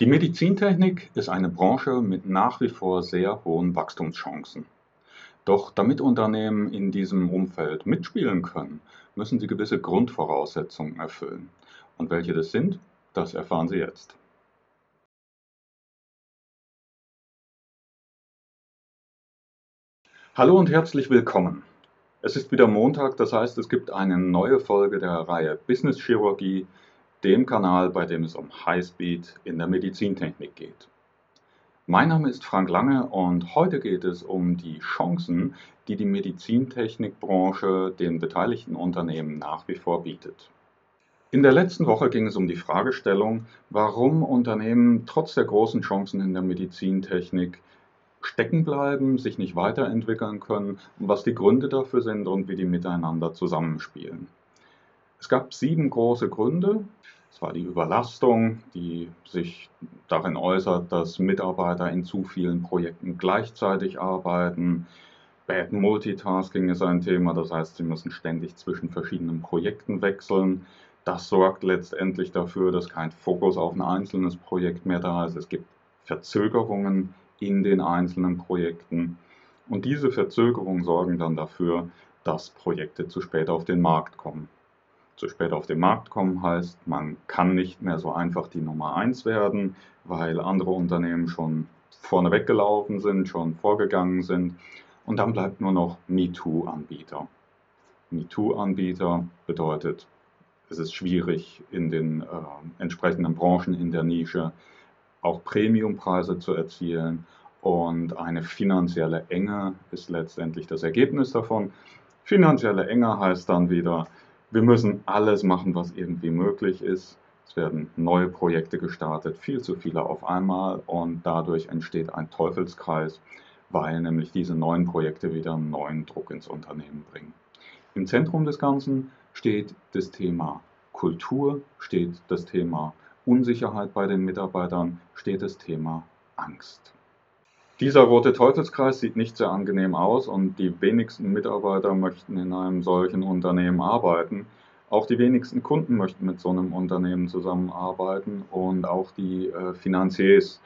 Die Medizintechnik ist eine Branche mit nach wie vor sehr hohen Wachstumschancen. Doch damit Unternehmen in diesem Umfeld mitspielen können, müssen sie gewisse Grundvoraussetzungen erfüllen. Und welche das sind, das erfahren Sie jetzt. Hallo und herzlich willkommen. Es ist wieder Montag, das heißt, es gibt eine neue Folge der Reihe Business Chirurgie, dem Kanal, bei dem es um Highspeed in der Medizintechnik geht. Mein Name ist Frank Lange und heute geht es um die Chancen, die die Medizintechnikbranche den beteiligten Unternehmen nach wie vor bietet. In der letzten Woche ging es um die Fragestellung, warum Unternehmen trotz der großen Chancen in der Medizintechnik stecken bleiben, sich nicht weiterentwickeln können, was die Gründe dafür sind und wie die miteinander zusammenspielen. Es gab sieben große Gründe. Es war die Überlastung, die sich darin äußert, dass Mitarbeiter in zu vielen Projekten gleichzeitig arbeiten. Bad Multitasking ist ein Thema, das heißt, sie müssen ständig zwischen verschiedenen Projekten wechseln. Das sorgt letztendlich dafür, dass kein Fokus auf ein einzelnes Projekt mehr da ist. Es gibt Verzögerungen in den einzelnen Projekten. Und diese Verzögerungen sorgen dann dafür, dass Projekte zu spät auf den Markt kommen zu spät auf den Markt kommen heißt, man kann nicht mehr so einfach die Nummer 1 werden, weil andere Unternehmen schon vorne weggelaufen sind, schon vorgegangen sind. Und dann bleibt nur noch MeToo-Anbieter. MeToo-Anbieter bedeutet, es ist schwierig in den äh, entsprechenden Branchen in der Nische auch Premiumpreise zu erzielen und eine finanzielle Enge ist letztendlich das Ergebnis davon. Finanzielle Enge heißt dann wieder, wir müssen alles machen, was irgendwie möglich ist. Es werden neue Projekte gestartet, viel zu viele auf einmal und dadurch entsteht ein Teufelskreis, weil nämlich diese neuen Projekte wieder neuen Druck ins Unternehmen bringen. Im Zentrum des Ganzen steht das Thema Kultur, steht das Thema Unsicherheit bei den Mitarbeitern, steht das Thema Angst. Dieser rote Teufelskreis sieht nicht sehr angenehm aus und die wenigsten Mitarbeiter möchten in einem solchen Unternehmen arbeiten. Auch die wenigsten Kunden möchten mit so einem Unternehmen zusammenarbeiten und auch die äh, Finanziers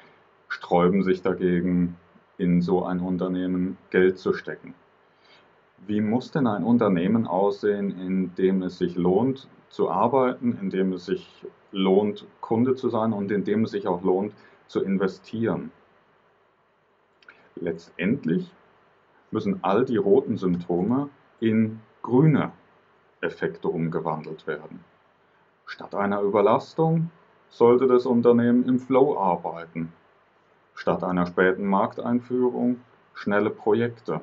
sträuben sich dagegen, in so ein Unternehmen Geld zu stecken. Wie muss denn ein Unternehmen aussehen, in dem es sich lohnt zu arbeiten, in dem es sich lohnt, Kunde zu sein und in dem es sich auch lohnt zu investieren? Letztendlich müssen all die roten Symptome in grüne Effekte umgewandelt werden. Statt einer Überlastung sollte das Unternehmen im Flow arbeiten. Statt einer späten Markteinführung schnelle Projekte.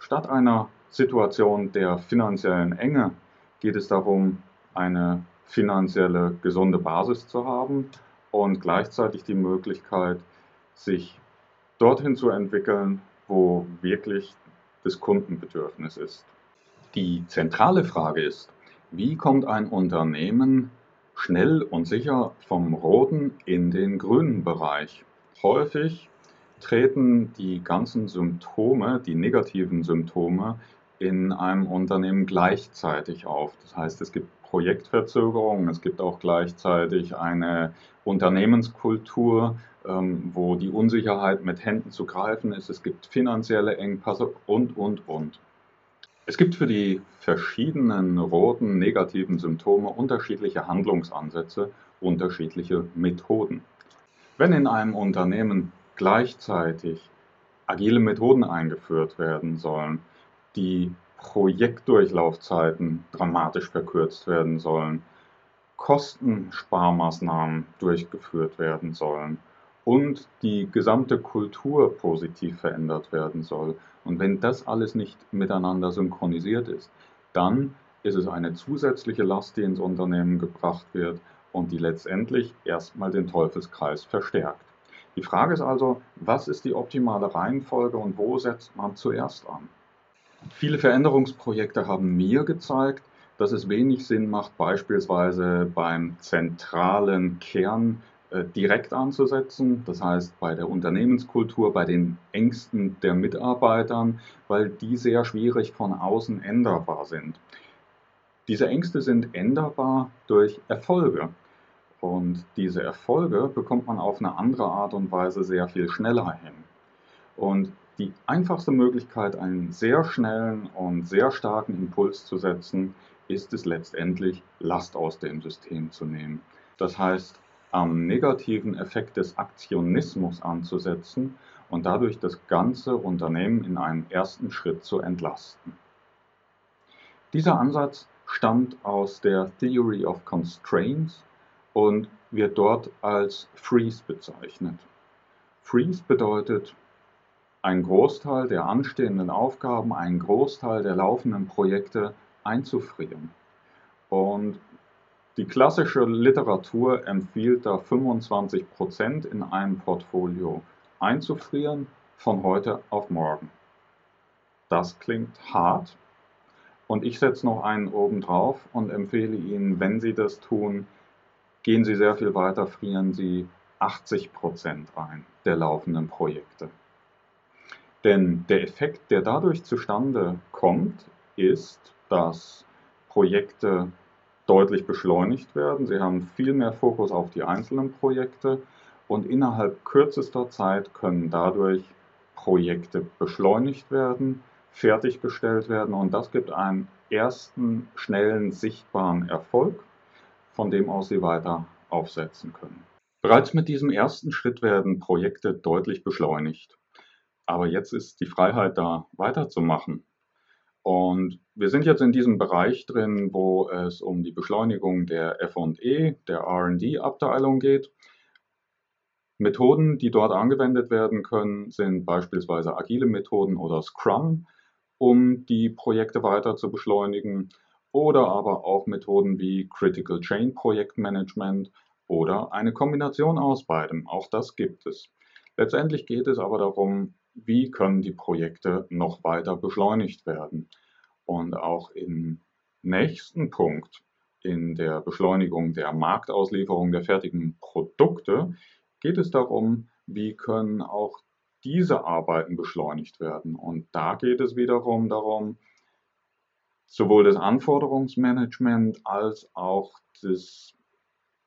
Statt einer Situation der finanziellen Enge geht es darum, eine finanzielle gesunde Basis zu haben und gleichzeitig die Möglichkeit, sich dorthin zu entwickeln, wo wirklich das Kundenbedürfnis ist. Die zentrale Frage ist, wie kommt ein Unternehmen schnell und sicher vom roten in den grünen Bereich? Häufig treten die ganzen Symptome, die negativen Symptome, in einem Unternehmen gleichzeitig auf. Das heißt, es gibt Projektverzögerungen, es gibt auch gleichzeitig eine Unternehmenskultur, ähm, wo die Unsicherheit mit Händen zu greifen ist, es gibt finanzielle Engpässe und, und, und. Es gibt für die verschiedenen roten negativen Symptome unterschiedliche Handlungsansätze, unterschiedliche Methoden. Wenn in einem Unternehmen gleichzeitig agile Methoden eingeführt werden sollen, die Projektdurchlaufzeiten dramatisch verkürzt werden sollen, Kostensparmaßnahmen durchgeführt werden sollen und die gesamte Kultur positiv verändert werden soll. Und wenn das alles nicht miteinander synchronisiert ist, dann ist es eine zusätzliche Last, die ins Unternehmen gebracht wird und die letztendlich erstmal den Teufelskreis verstärkt. Die Frage ist also, was ist die optimale Reihenfolge und wo setzt man zuerst an? Viele Veränderungsprojekte haben mir gezeigt, dass es wenig Sinn macht, beispielsweise beim zentralen Kern äh, direkt anzusetzen, das heißt bei der Unternehmenskultur, bei den Ängsten der Mitarbeitern, weil die sehr schwierig von außen änderbar sind. Diese Ängste sind änderbar durch Erfolge. Und diese Erfolge bekommt man auf eine andere Art und Weise sehr viel schneller hin. Und die einfachste Möglichkeit, einen sehr schnellen und sehr starken Impuls zu setzen, ist es letztendlich, Last aus dem System zu nehmen. Das heißt, am negativen Effekt des Aktionismus anzusetzen und dadurch das ganze Unternehmen in einem ersten Schritt zu entlasten. Dieser Ansatz stammt aus der Theory of Constraints und wird dort als Freeze bezeichnet. Freeze bedeutet, einen Großteil der anstehenden Aufgaben, einen Großteil der laufenden Projekte einzufrieren. Und die klassische Literatur empfiehlt da 25 Prozent in einem Portfolio einzufrieren von heute auf morgen. Das klingt hart und ich setze noch einen oben drauf und empfehle Ihnen, wenn Sie das tun, gehen Sie sehr viel weiter, frieren Sie 80 Prozent ein der laufenden Projekte. Denn der Effekt, der dadurch zustande kommt, ist, dass Projekte deutlich beschleunigt werden. Sie haben viel mehr Fokus auf die einzelnen Projekte und innerhalb kürzester Zeit können dadurch Projekte beschleunigt werden, fertiggestellt werden und das gibt einen ersten schnellen sichtbaren Erfolg, von dem aus Sie weiter aufsetzen können. Bereits mit diesem ersten Schritt werden Projekte deutlich beschleunigt. Aber jetzt ist die Freiheit da, weiterzumachen. Und wir sind jetzt in diesem Bereich drin, wo es um die Beschleunigung der FE, der RD-Abteilung geht. Methoden, die dort angewendet werden können, sind beispielsweise agile Methoden oder Scrum, um die Projekte weiter zu beschleunigen, oder aber auch Methoden wie Critical Chain Projektmanagement oder eine Kombination aus beidem. Auch das gibt es. Letztendlich geht es aber darum, wie können die Projekte noch weiter beschleunigt werden. Und auch im nächsten Punkt, in der Beschleunigung der Marktauslieferung der fertigen Produkte, geht es darum, wie können auch diese Arbeiten beschleunigt werden. Und da geht es wiederum darum, sowohl das Anforderungsmanagement als auch das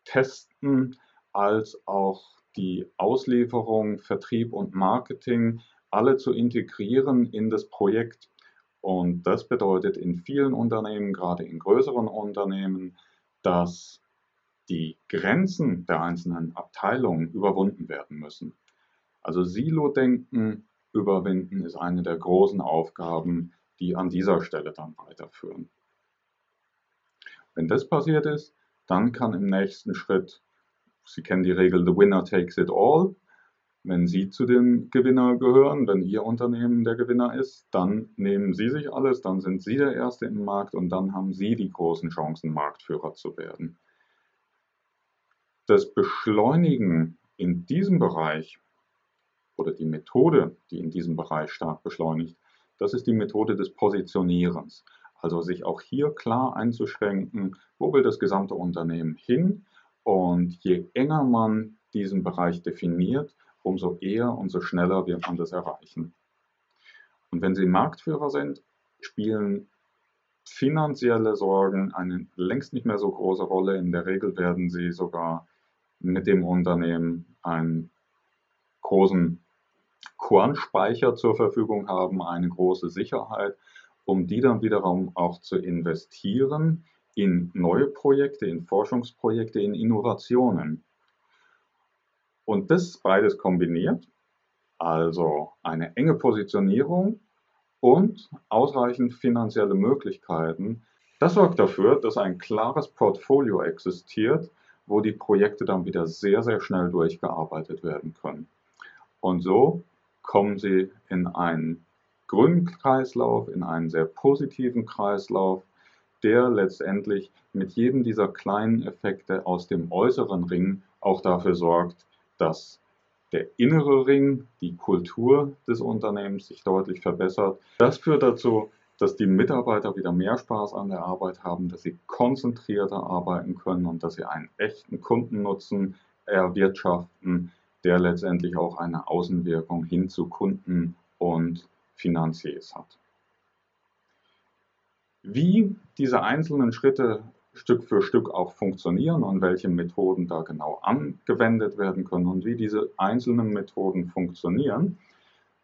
Testen, als auch die Auslieferung, Vertrieb und Marketing alle zu integrieren in das Projekt. Und das bedeutet in vielen Unternehmen, gerade in größeren Unternehmen, dass die Grenzen der einzelnen Abteilungen überwunden werden müssen. Also Silo-Denken überwinden ist eine der großen Aufgaben, die an dieser Stelle dann weiterführen. Wenn das passiert ist, dann kann im nächsten Schritt, Sie kennen die Regel, the winner takes it all, wenn Sie zu dem Gewinner gehören, wenn Ihr Unternehmen der Gewinner ist, dann nehmen Sie sich alles, dann sind Sie der Erste im Markt und dann haben Sie die großen Chancen, Marktführer zu werden. Das Beschleunigen in diesem Bereich oder die Methode, die in diesem Bereich stark beschleunigt, das ist die Methode des Positionierens. Also sich auch hier klar einzuschränken, wo will das gesamte Unternehmen hin und je enger man diesen Bereich definiert, umso eher, umso schneller wird man das erreichen. Und wenn Sie Marktführer sind, spielen finanzielle Sorgen eine längst nicht mehr so große Rolle. In der Regel werden Sie sogar mit dem Unternehmen einen großen Kornspeicher zur Verfügung haben, eine große Sicherheit, um die dann wiederum auch zu investieren in neue Projekte, in Forschungsprojekte, in Innovationen. Und das beides kombiniert, also eine enge Positionierung und ausreichend finanzielle Möglichkeiten, das sorgt dafür, dass ein klares Portfolio existiert, wo die Projekte dann wieder sehr, sehr schnell durchgearbeitet werden können. Und so kommen sie in einen grünen Kreislauf, in einen sehr positiven Kreislauf, der letztendlich mit jedem dieser kleinen Effekte aus dem äußeren Ring auch dafür sorgt, dass der innere Ring, die Kultur des Unternehmens sich deutlich verbessert. Das führt dazu, dass die Mitarbeiter wieder mehr Spaß an der Arbeit haben, dass sie konzentrierter arbeiten können und dass sie einen echten Kundennutzen erwirtschaften, der letztendlich auch eine Außenwirkung hin zu Kunden und Finanziers hat. Wie diese einzelnen Schritte Stück für Stück auch funktionieren und welche Methoden da genau angewendet werden können und wie diese einzelnen Methoden funktionieren,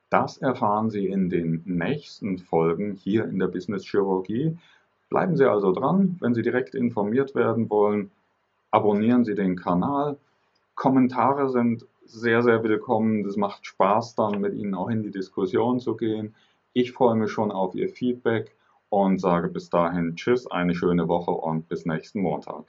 das erfahren Sie in den nächsten Folgen hier in der Business Chirurgie. Bleiben Sie also dran, wenn Sie direkt informiert werden wollen. Abonnieren Sie den Kanal. Kommentare sind sehr, sehr willkommen. Es macht Spaß dann mit Ihnen auch in die Diskussion zu gehen. Ich freue mich schon auf Ihr Feedback und sage bis dahin Tschüss, eine schöne Woche und bis nächsten Montag.